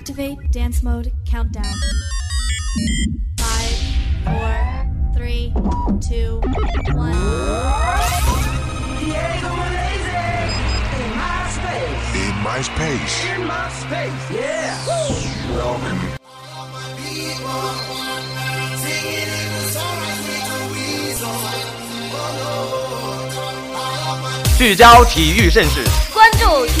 Activate dance mode countdown. Five, four, three, two, one. Diego Malese in my space. In my space. In my space, yeah. Welcome. 聚焦体育盛事，关注体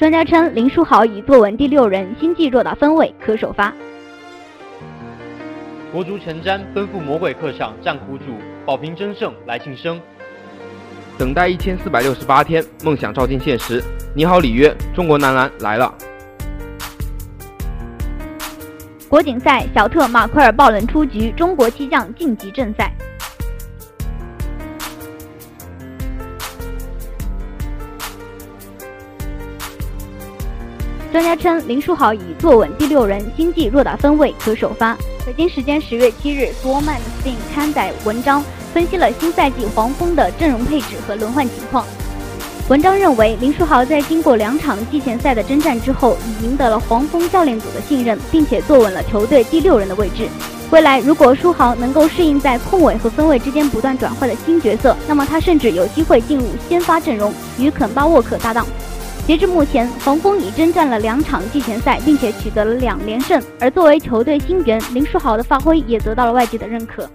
专家称，林书豪已坐稳第六人，心计若打分位，可首发。国足前瞻奔赴魔鬼客场战苦主，保平争胜来庆生。等待一千四百六十八天，梦想照进现实。你好，里约，中国男篮来了。国锦赛，小特马奎尔爆冷出局，中国七将晋级正赛。专家称，林书豪已坐稳第六人，心计若打分位，可首发。北京时间十月七日，Sportsman 刊载文章分析了新赛季黄蜂的阵容配置和轮换情况。文章认为，林书豪在经过两场季前赛的征战之后，已赢得了黄蜂教练组的信任，并且坐稳了球队第六人的位置。未来，如果书豪能够适应在控卫和分位之间不断转换的新角色，那么他甚至有机会进入先发阵容，与肯巴沃克搭档。截至目前，黄蜂已征战了两场季前赛，并且取得了两连胜。而作为球队新援，林书豪的发挥也得到了外界的认可。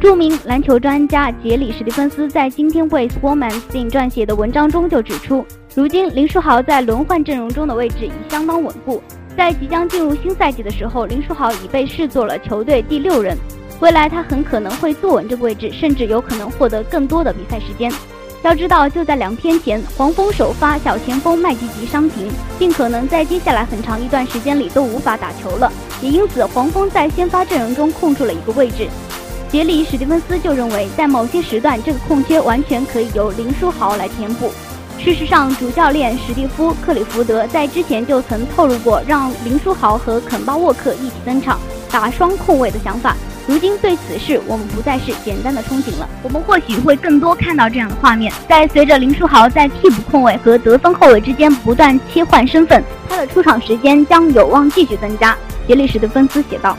著名篮球专家杰里·史蒂芬斯在今天为 Sportsman 撰写的文章中就指出，如今林书豪在轮换阵容中的位置已相当稳固。在即将进入新赛季的时候，林书豪已被视作了球队第六人。未来他很可能会坐稳这个位置，甚至有可能获得更多的比赛时间。要知道，就在两天前，黄蜂首发小前锋麦吉吉伤停，并可能在接下来很长一段时间里都无法打球了。也因此，黄蜂在先发阵容中空出了一个位置。杰里·史蒂芬斯就认为，在某些时段，这个空缺完全可以由林书豪来填补。事实上，主教练史蒂夫·克里福德在之前就曾透露过，让林书豪和肯巴沃克一起登场打双控卫的想法。如今对此事，我们不再是简单的憧憬了，我们或许会更多看到这样的画面。在随着林书豪在替补控卫和得分后卫之间不断切换身份，他的出场时间将有望继续增加。杰里·史蒂芬斯写道：“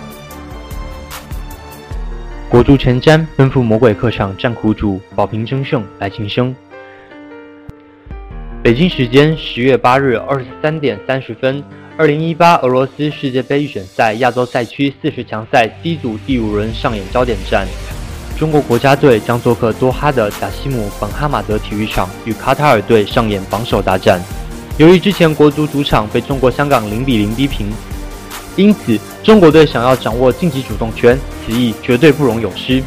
国足前瞻奔赴魔鬼客场战苦主，保平争胜来庆生。”北京时间十月八日二十三点三十分。二零一八俄罗斯世界杯预选赛亚洲赛区四十强赛 C 组第五轮上演焦点战，中国国家队将做客多哈的贾西姆本哈马德体育场与卡塔尔队上演榜首大战。由于之前国足主场被中国香港零比零逼平，因此中国队想要掌握晋级主动权，此役绝对不容有失。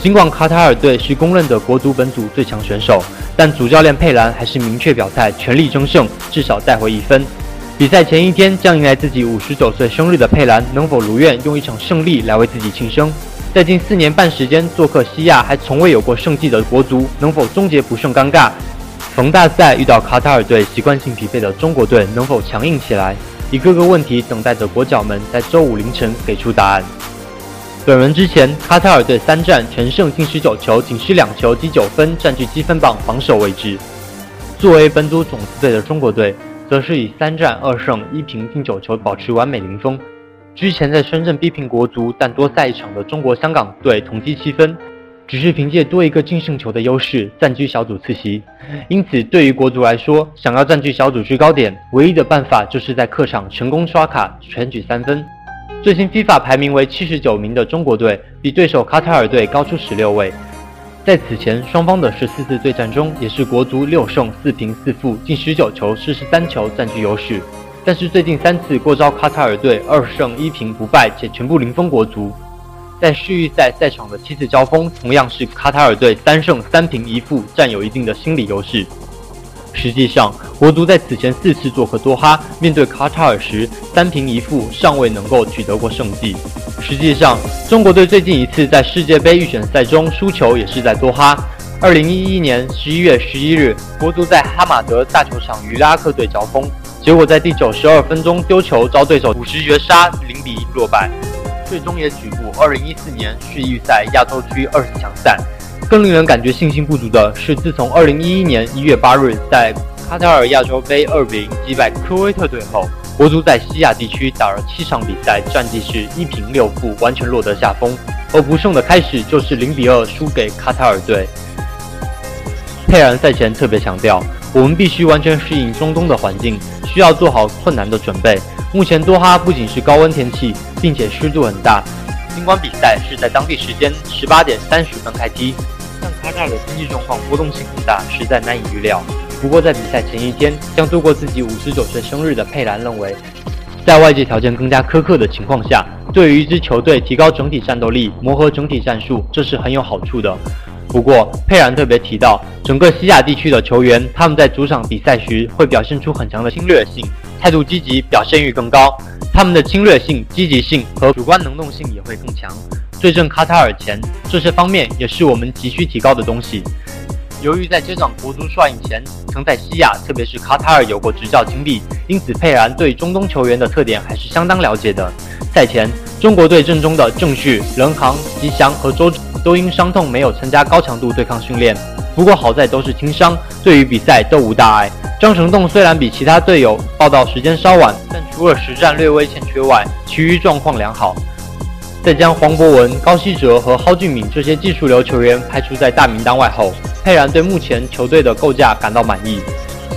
尽管卡塔尔队是公认的国足本组最强选手，但主教练佩兰还是明确表态，全力争胜，至少带回一分。比赛前一天将迎来自己五十九岁生日的佩兰，能否如愿用一场胜利来为自己庆生？在近四年半时间做客西亚还从未有过胜绩的国足，能否终结不胜尴尬？逢大赛遇到卡塔尔队习惯性疲惫的中国队，能否强硬起来？一个个问题等待着国脚们在周五凌晨给出答案。本轮之前，卡塔尔队三战全胜进十九球，仅失两球积九分，占据积分榜榜首位置。作为本组种子队的中国队。则是以三战二胜一平进九球保持完美零封。之前在深圳逼平国足但多赛一场的中国香港队同积七分，只是凭借多一个净胜球的优势暂居小组次席。因此，对于国足来说，想要占据小组制高点，唯一的办法就是在客场成功刷卡全取三分。最新 FIFA 排名为七十九名的中国队，比对手卡塔尔队高出十六位。在此前双方的十四次对战中，也是国足六胜四平四负，进十九球失十三球，占据优势。但是最近三次过招卡塔尔队二胜一平不败，且全部零封国足。在世预赛赛场的七次交锋，同样是卡塔尔队三胜三平一负，占有一定的心理优势。实际上，国足在此前四次做客多哈，面对卡塔尔时三平一负，尚未能够取得过胜绩。实际上，中国队最近一次在世界杯预选赛中输球也是在多哈。二零一一年十一月十一日，国足在哈马德大球场与拉克队交锋，结果在第九十二分钟丢球遭对手五十绝杀，零比一落败，最终也举步二零一四年世预赛亚洲区二十强赛。更令人感觉信心不足的是，自从二零一一年一月八日在卡塔尔亚洲杯二比零击败科威特队后，国足在西亚地区打了七场比赛，战绩是一平六负，完全落得下风。而不胜的开始就是零比二输给卡塔尔队。佩然赛前特别强调，我们必须完全适应中东的环境，需要做好困难的准备。目前多哈不仅是高温天气，并且湿度很大，尽管比赛是在当地时间十八点三十分开踢。但卡塔尔的经济状况波动性很大，实在难以预料。不过，在比赛前一天将度过自己五十九岁生日的佩兰认为，在外界条件更加苛刻的情况下，对于一支球队提高整体战斗力、磨合整体战术，这是很有好处的。不过，佩兰特别提到，整个西亚地区的球员，他们在主场比赛时会表现出很强的侵略性，态度积极，表现欲更高。他们的侵略性、积极性和主观能动性也会更强。对阵卡塔尔前，这些方面也是我们急需提高的东西。由于在接掌国足帅印前，曾在西亚，特别是卡塔尔有过执教经历，因此佩兰对中东球员的特点还是相当了解的。赛前，中国队阵中的郑旭、任航、吉祥和周都因伤痛没有参加高强度对抗训练，不过好在都是轻伤，对于比赛都无大碍。张成栋虽然比其他队友报道时间稍晚，但除了实战略微欠缺外，其余状况良好。在将黄博文、高希哲和蒿俊闵这些技术流球员排除在大名单外后，佩然对目前球队的构架感到满意。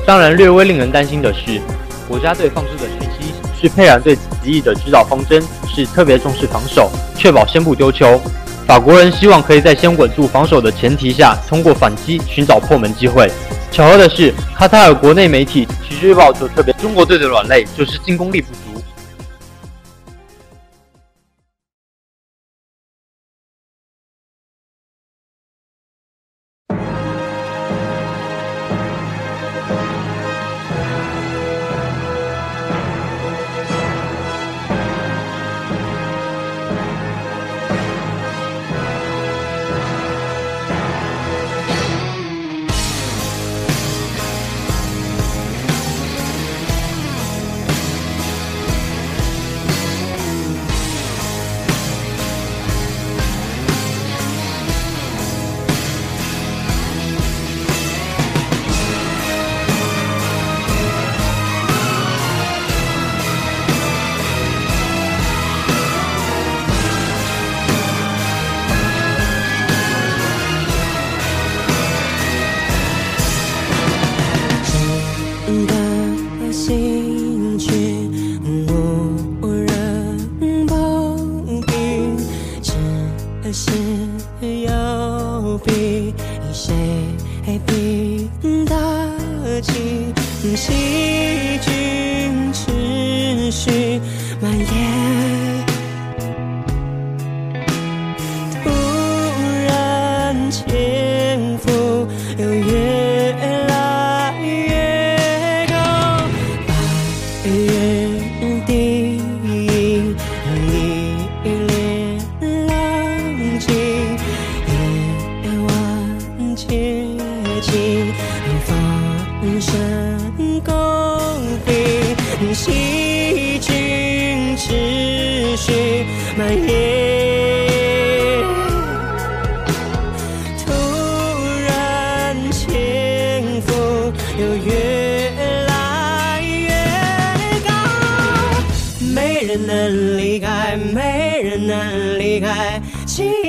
当然，略微令人担心的是，国家队放出的讯息是佩然对此役的指导方针是特别重视防守，确保先不丢球。法国人希望可以在先稳住防守的前提下，通过反击寻找破门机会。巧合的是，卡塔尔国内媒体《体育报》就特别，中国队的软肋就是进攻力不足。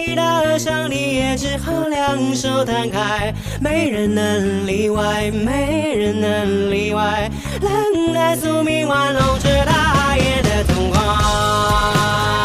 你的上帝也只好两手摊开没人能例外没人能例外冷的宿命玩弄着大爷的童话。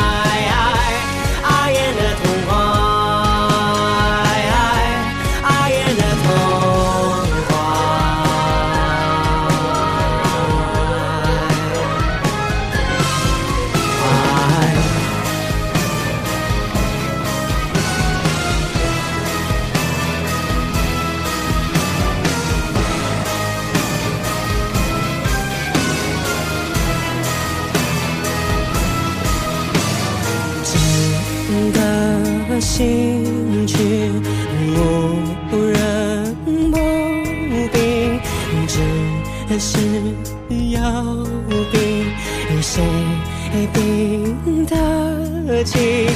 得起。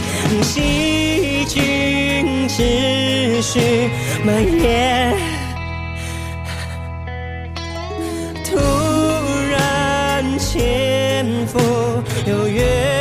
细菌持续蔓延，突然潜伏又越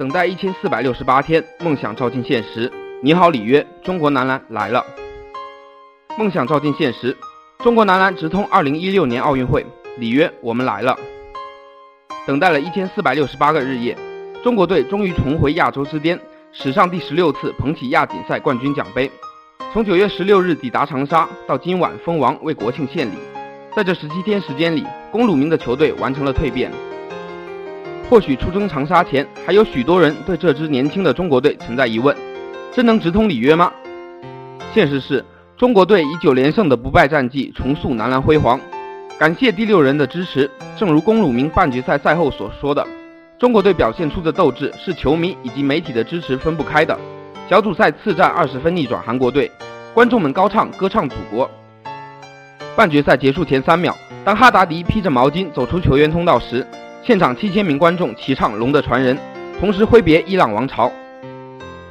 等待一千四百六十八天，梦想照进现实。你好，里约，中国男篮来了。梦想照进现实，中国男篮直通二零一六年奥运会。里约，我们来了。等待了一千四百六十八个日夜，中国队终于重回亚洲之巅，史上第十六次捧起亚锦赛冠军奖杯。从九月十六日抵达长沙，到今晚封王为国庆献礼，在这十七天时间里，龚鲁明的球队完成了蜕变。或许出征长沙前，还有许多人对这支年轻的中国队存在疑问：真能直通里约吗？现实是，中国队以九连胜的不败战绩重塑男篮辉煌。感谢第六人的支持，正如龚鲁明半决赛赛后所说的，中国队表现出的斗志是球迷以及媒体的支持分不开的。小组赛次战二十分逆转韩国队，观众们高唱歌唱祖国。半决赛结束前三秒，当哈达迪披着毛巾走出球员通道时，现场七千名观众齐唱《龙的传人》，同时挥别伊朗王朝。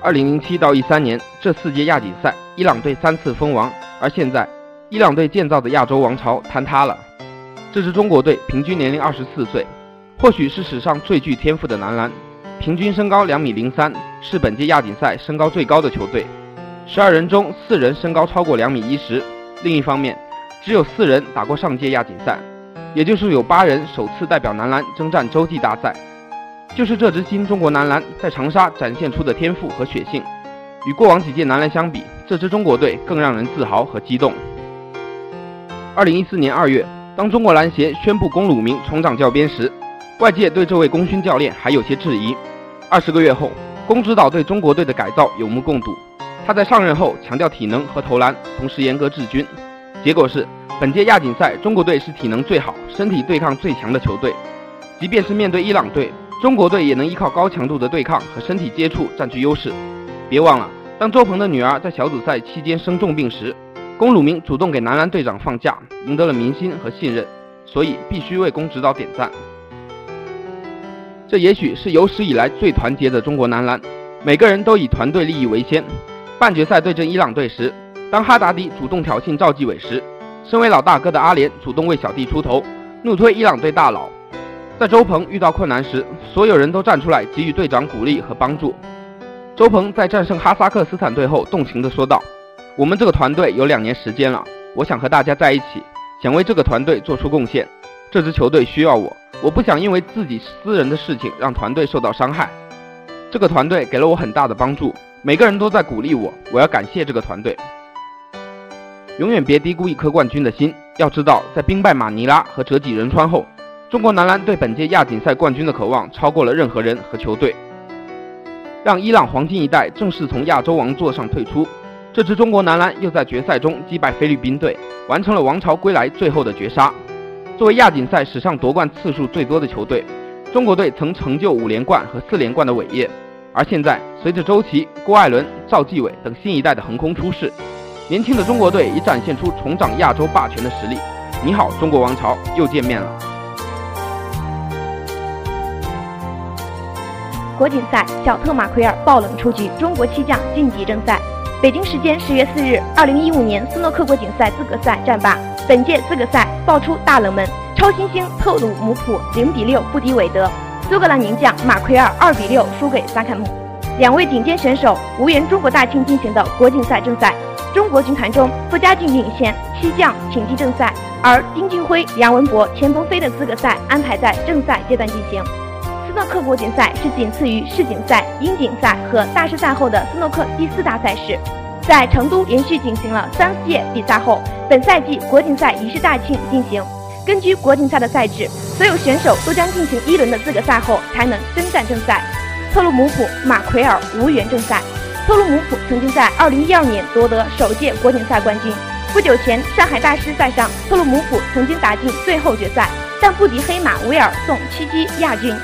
二零零七到一三年这四届亚锦赛，伊朗队三次封王，而现在，伊朗队建造的亚洲王朝坍塌了。这支中国队平均年龄二十四岁，或许是史上最具天赋的男篮，平均身高两米零三，是本届亚锦赛身高最高的球队。十二人中四人身高超过两米一十。另一方面，只有四人打过上届亚锦赛，也就是有八人首次代表男篮征战洲际大赛。就是这支新中国男篮在长沙展现出的天赋和血性，与过往几届男篮相比，这支中国队更让人自豪和激动。二零一四年二月，当中国篮协宣布龚鲁明重掌教鞭时，外界对这位功勋教练还有些质疑。二十个月后，龚指导对中国队的改造有目共睹。他在上任后强调体能和投篮，同时严格治军。结果是，本届亚锦赛中国队是体能最好、身体对抗最强的球队。即便是面对伊朗队，中国队也能依靠高强度的对抗和身体接触占据优势。别忘了，当周鹏的女儿在小组赛期间生重病时，龚鲁明主动给男篮队长放假，赢得了民心和信任，所以必须为龚指导点赞。这也许是有史以来最团结的中国男篮，每个人都以团队利益为先。半决赛对阵伊朗队时，当哈达迪主动挑衅赵继伟时，身为老大哥的阿联主动为小弟出头，怒推伊朗队大佬。在周鹏遇到困难时，所有人都站出来给予队长鼓励和帮助。周鹏在战胜哈萨克斯坦队后，动情地说道：“我们这个团队有两年时间了，我想和大家在一起，想为这个团队做出贡献。这支球队需要我，我不想因为自己私人的事情让团队受到伤害。这个团队给了我很大的帮助，每个人都在鼓励我，我要感谢这个团队。”永远别低估一颗冠军的心。要知道，在兵败马尼拉和折戟仁川后，中国男篮对本届亚锦赛冠军的渴望超过了任何人和球队，让伊朗黄金一代正式从亚洲王座上退出。这支中国男篮又在决赛中击败菲律宾队，完成了王朝归来最后的绝杀。作为亚锦赛史上夺冠次数最多的球队，中国队曾成就五连冠和四连冠的伟业。而现在，随着周琦、郭艾伦、赵继伟等新一代的横空出世。年轻的中国队已展现出重掌亚洲霸权的实力。你好，中国王朝，又见面了。国锦赛，小特马奎尔爆冷出局，中国七将晋级正赛。北京时间十月四日，二零一五年斯诺克国锦赛资格赛战罢，本届资格赛爆出大冷门，超新星特鲁姆普零比六不敌韦德，苏格兰名将马奎尔二比六输给萨坎姆，两位顶尖选手无缘中国大庆进行的国锦赛正赛。中国军团中，傅家俊领先，七将挺进正赛，而丁俊晖、梁文博、钱鹏飞的资格赛安排在正赛阶段进行。斯诺克国锦赛是仅次于世锦赛、英锦赛和大师赛后的斯诺克第四大赛事，在成都连续进行了三届比赛后，本赛季国锦赛仪式大庆进行。根据国锦赛的赛制，所有选手都将进行一轮的资格赛后才能征战正赛。特鲁姆普、马奎尔无缘正赛。特鲁姆普曾经在2012年夺得首届国锦赛冠军。不久前，上海大师赛上，特鲁姆普曾经打进最后决赛，但不敌黑马威尔送屈击亚军。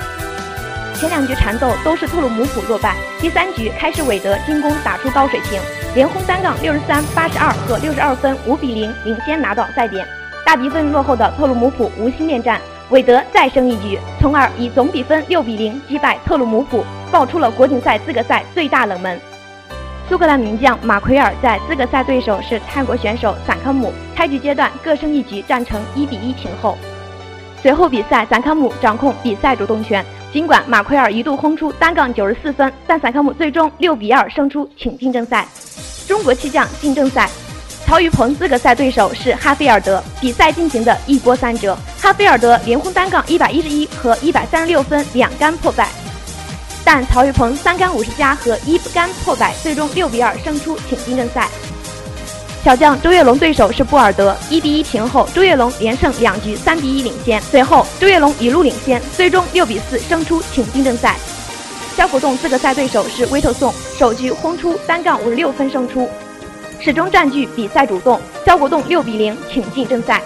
前两局缠斗都是特鲁姆普落败，第三局开始韦德进攻打出高水平，连轰单杠63、82和62分，5比0领先拿到赛点。大比分落后的特鲁姆普无心恋战，韦德再胜一局，从而以总比分6比0击败特鲁姆普，爆出了国锦赛资格赛最大冷门。苏格兰名将马奎尔在资格赛对手是泰国选手散康姆，开局阶段各胜一局，战成一比一平后。随后比赛，散康姆掌控比赛主动权。尽管马奎尔一度轰出单杠九十四分，但散康姆最终六比二胜出，挺进正赛。中国七将进正赛，曹宇鹏资格赛对手是哈菲尔德，比赛进行的一波三折，哈菲尔德连轰单杠一百一十一和一百三十六分，两杆破败。但曹宇鹏三杆五十加和一杆破百，最终六比二胜出，挺进正赛。小将周跃龙对手是布尔德，一比一平后，周跃龙连胜两局，三比一领先。随后周跃龙一路领先，最终六比四胜出，挺进正赛。肖国栋资格赛对手是威特颂，首局轰出单杠五十六分胜出，始终占据比赛主动。肖国栋六比零挺进正赛。